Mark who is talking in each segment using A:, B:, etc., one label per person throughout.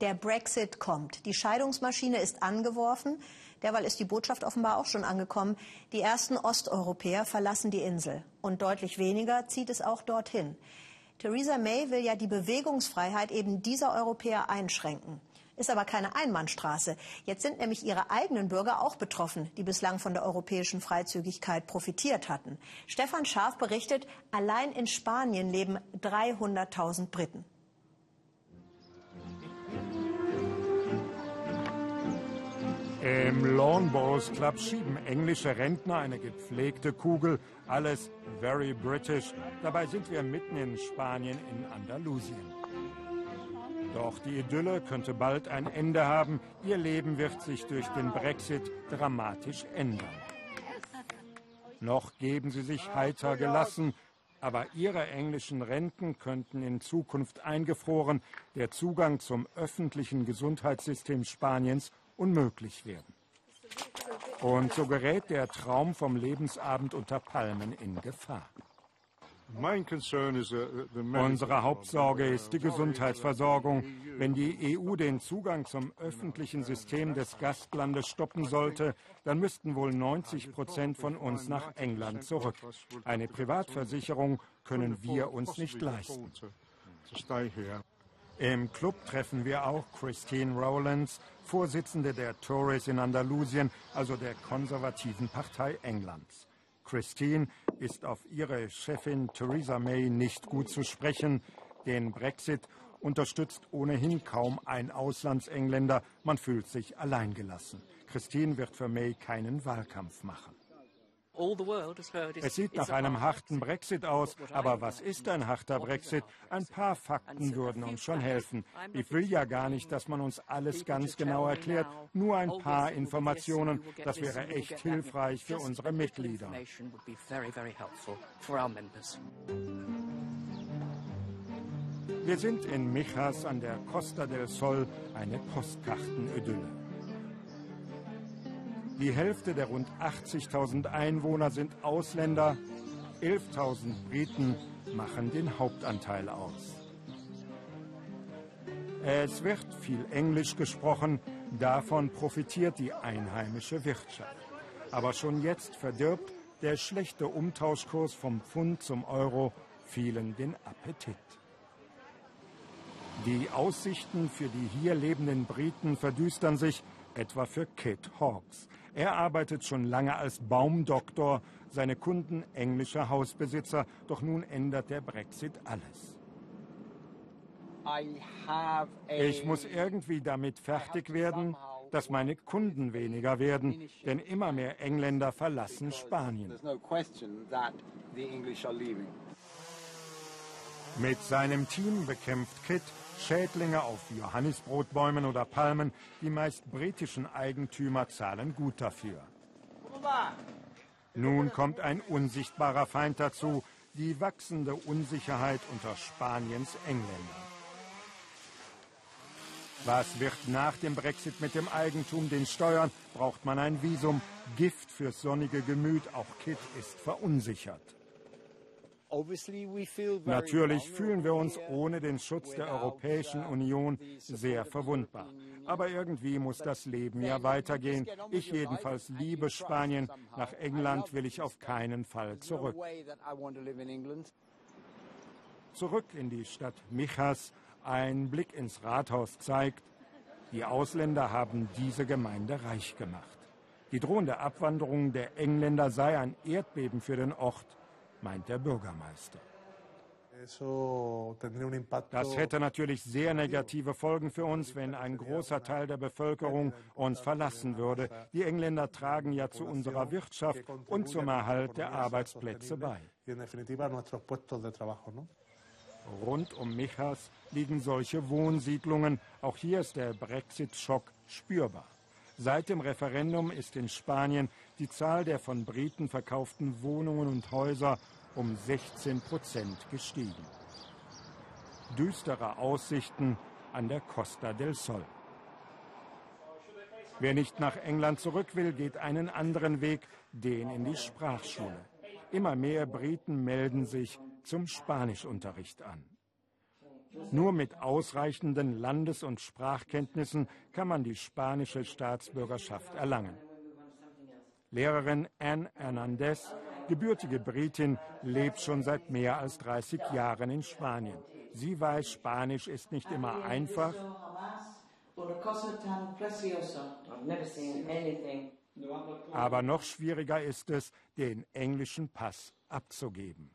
A: Der Brexit kommt. Die Scheidungsmaschine ist angeworfen. Derweil ist die Botschaft offenbar auch schon angekommen. Die ersten Osteuropäer verlassen die Insel. Und deutlich weniger zieht es auch dorthin. Theresa May will ja die Bewegungsfreiheit eben dieser Europäer einschränken. Ist aber keine Einbahnstraße. Jetzt sind nämlich ihre eigenen Bürger auch betroffen, die bislang von der europäischen Freizügigkeit profitiert hatten. Stefan Scharf berichtet, allein in Spanien leben 300.000 Briten.
B: Im Lawn Bowls Club schieben englische Rentner eine gepflegte Kugel. Alles very British. Dabei sind wir mitten in Spanien in Andalusien. Doch die Idylle könnte bald ein Ende haben. Ihr Leben wird sich durch den Brexit dramatisch ändern. Noch geben sie sich heiter gelassen, aber ihre englischen Renten könnten in Zukunft eingefroren, der Zugang zum öffentlichen Gesundheitssystem Spaniens unmöglich werden. Und so gerät der Traum vom Lebensabend unter Palmen in Gefahr. Unsere Hauptsorge ist die Gesundheitsversorgung. Wenn die EU den Zugang zum öffentlichen System des Gastlandes stoppen sollte, dann müssten wohl 90 Prozent von uns nach England zurück. Eine Privatversicherung können wir uns nicht leisten. Im Club treffen wir auch Christine Rowlands, Vorsitzende der Tories in Andalusien, also der konservativen Partei Englands. Christine ist auf ihre Chefin Theresa May nicht gut zu sprechen. Den Brexit unterstützt ohnehin kaum ein Auslandsengländer. Man fühlt sich alleingelassen. Christine wird für May keinen Wahlkampf machen. Es sieht nach einem harten Brexit aus, aber was ist ein harter Brexit? Ein paar Fakten würden uns schon helfen. Ich will ja gar nicht, dass man uns alles ganz genau erklärt, nur ein paar Informationen. Das wäre echt hilfreich für unsere Mitglieder. Wir sind in Mijas an der Costa del Sol, eine Postkartenidylle. Die Hälfte der rund 80.000 Einwohner sind Ausländer. 11.000 Briten machen den Hauptanteil aus. Es wird viel Englisch gesprochen, davon profitiert die einheimische Wirtschaft. Aber schon jetzt verdirbt der schlechte Umtauschkurs vom Pfund zum Euro vielen den Appetit. Die Aussichten für die hier lebenden Briten verdüstern sich, etwa für Kit Hawkes. Er arbeitet schon lange als Baumdoktor, seine Kunden englische Hausbesitzer, doch nun ändert der Brexit alles. Ich muss irgendwie damit fertig werden, dass meine Kunden weniger werden, denn immer mehr Engländer verlassen Spanien. Mit seinem Team bekämpft Kit Schädlinge auf Johannisbrotbäumen oder Palmen. Die meist britischen Eigentümer zahlen gut dafür. Nun kommt ein unsichtbarer Feind dazu, die wachsende Unsicherheit unter Spaniens Engländern. Was wird nach dem Brexit mit dem Eigentum, den Steuern? Braucht man ein Visum? Gift fürs sonnige Gemüt, auch Kit ist verunsichert. Natürlich fühlen wir uns ohne den Schutz der Europäischen Union sehr verwundbar. Aber irgendwie muss das Leben ja weitergehen. Ich jedenfalls liebe Spanien. Nach England will ich auf keinen Fall zurück. Zurück in die Stadt Michas. Ein Blick ins Rathaus zeigt, die Ausländer haben diese Gemeinde reich gemacht. Die drohende Abwanderung der Engländer sei ein Erdbeben für den Ort meint der Bürgermeister. Das hätte natürlich sehr negative Folgen für uns, wenn ein großer Teil der Bevölkerung uns verlassen würde. Die Engländer tragen ja zu unserer Wirtschaft und zum Erhalt der Arbeitsplätze bei. Rund um Michas liegen solche Wohnsiedlungen. Auch hier ist der Brexit-Schock spürbar. Seit dem Referendum ist in Spanien die Zahl der von Briten verkauften Wohnungen und Häuser um 16 Prozent gestiegen. Düstere Aussichten an der Costa del Sol. Wer nicht nach England zurück will, geht einen anderen Weg, den in die Sprachschule. Immer mehr Briten melden sich zum Spanischunterricht an. Nur mit ausreichenden Landes- und Sprachkenntnissen kann man die spanische Staatsbürgerschaft erlangen. Lehrerin Anne Hernandez, gebürtige Britin, lebt schon seit mehr als 30 Jahren in Spanien. Sie weiß, Spanisch ist nicht immer einfach. Aber noch schwieriger ist es, den englischen Pass abzugeben.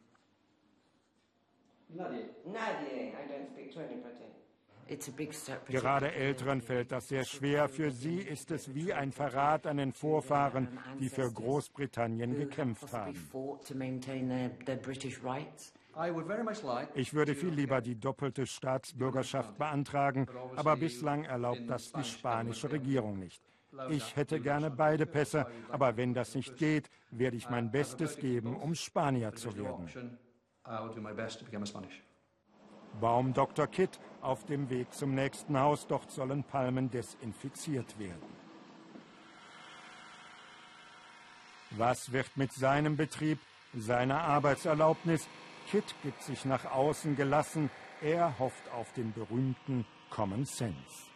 B: Gerade Älteren fällt das sehr schwer. Für sie ist es wie ein Verrat an den Vorfahren, die für Großbritannien gekämpft haben. Ich würde viel lieber die doppelte Staatsbürgerschaft beantragen, aber bislang erlaubt das die spanische Regierung nicht. Ich hätte gerne beide Pässe, aber wenn das nicht geht, werde ich mein Bestes geben, um Spanier zu werden. Baum Dr. Kitt auf dem Weg zum nächsten Haus, dort sollen Palmen desinfiziert werden. Was wird mit seinem Betrieb, seiner Arbeitserlaubnis? Kitt gibt sich nach außen gelassen, er hofft auf den berühmten Common Sense.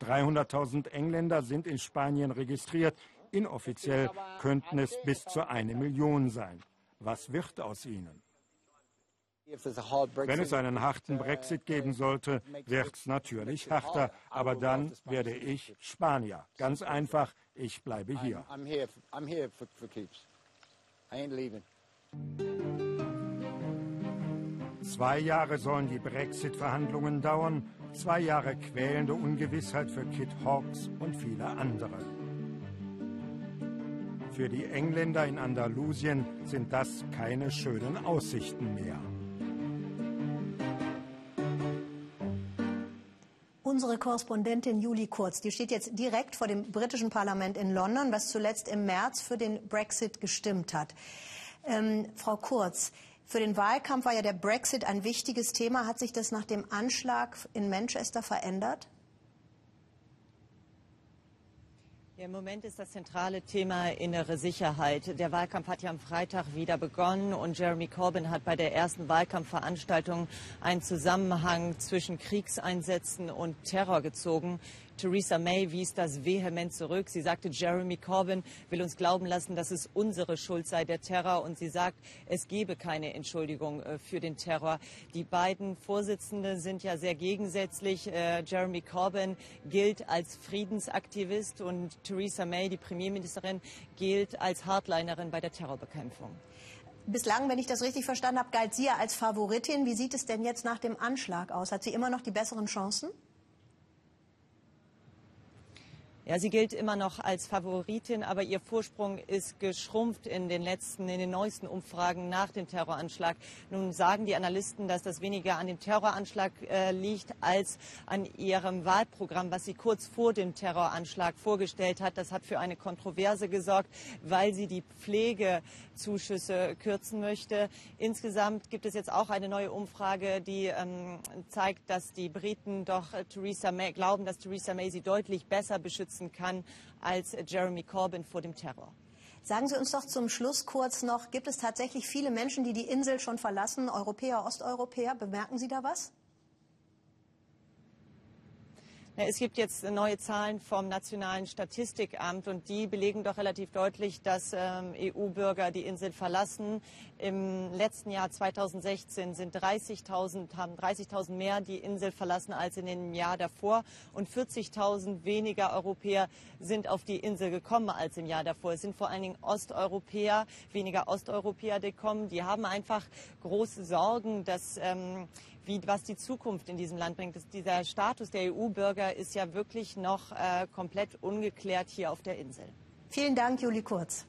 B: 300.000 Engländer sind in Spanien registriert. Inoffiziell könnten es bis zu eine Million sein. Was wird aus ihnen? Wenn es einen harten Brexit geben sollte, wird es natürlich harter. Aber dann werde ich Spanier. Ganz einfach, ich bleibe hier. Zwei Jahre sollen die Brexit-Verhandlungen dauern. Zwei Jahre quälende Ungewissheit für Kit Hawkes und viele andere. Für die Engländer in Andalusien sind das keine schönen Aussichten mehr.
A: Unsere Korrespondentin Julie Kurz, die steht jetzt direkt vor dem britischen Parlament in London, was zuletzt im März für den Brexit gestimmt hat. Ähm, Frau Kurz, für den Wahlkampf war ja der Brexit ein wichtiges Thema. Hat sich das nach dem Anschlag in Manchester verändert?
C: Ja, Im Moment ist das zentrale Thema innere Sicherheit. Der Wahlkampf hat ja am Freitag wieder begonnen und Jeremy Corbyn hat bei der ersten Wahlkampfveranstaltung einen Zusammenhang zwischen Kriegseinsätzen und Terror gezogen. Theresa May wies das vehement zurück. Sie sagte, Jeremy Corbyn will uns glauben lassen, dass es unsere Schuld sei, der Terror. Und sie sagt, es gebe keine Entschuldigung äh, für den Terror. Die beiden Vorsitzenden sind ja sehr gegensätzlich. Äh, Jeremy Corbyn gilt als Friedensaktivist und Theresa May, die Premierministerin, gilt als Hardlinerin bei der Terrorbekämpfung.
A: Bislang, wenn ich das richtig verstanden habe, galt sie ja als Favoritin. Wie sieht es denn jetzt nach dem Anschlag aus? Hat sie immer noch die besseren Chancen?
C: Ja, sie gilt immer noch als Favoritin, aber ihr Vorsprung ist geschrumpft in den letzten, in den neuesten Umfragen nach dem Terroranschlag. Nun sagen die Analysten, dass das weniger an dem Terroranschlag äh, liegt als an ihrem Wahlprogramm, was sie kurz vor dem Terroranschlag vorgestellt hat. Das hat für eine Kontroverse gesorgt, weil sie die Pflegezuschüsse kürzen möchte. Insgesamt gibt es jetzt auch eine neue Umfrage, die ähm, zeigt, dass die Briten doch Theresa May glauben, dass Theresa May sie deutlich besser beschützt schützen kann als Jeremy Corbyn vor dem Terror.
A: Sagen Sie uns doch zum Schluss kurz noch, gibt es tatsächlich viele Menschen, die die Insel schon verlassen, Europäer, Osteuropäer? Bemerken Sie da was?
C: Es gibt jetzt neue Zahlen vom Nationalen Statistikamt und die belegen doch relativ deutlich, dass ähm, EU-Bürger die Insel verlassen. Im letzten Jahr 2016 sind 30.000 haben 30.000 mehr die Insel verlassen als in dem Jahr davor und 40.000 weniger Europäer sind auf die Insel gekommen als im Jahr davor. Es sind vor allen Dingen Osteuropäer, weniger Osteuropäer gekommen. Die haben einfach große Sorgen, dass ähm, wie, was die Zukunft in diesem Land bringt. Das, dieser Status der EU-Bürger ist ja wirklich noch äh, komplett ungeklärt hier auf der Insel.
A: Vielen Dank, Juli Kurz.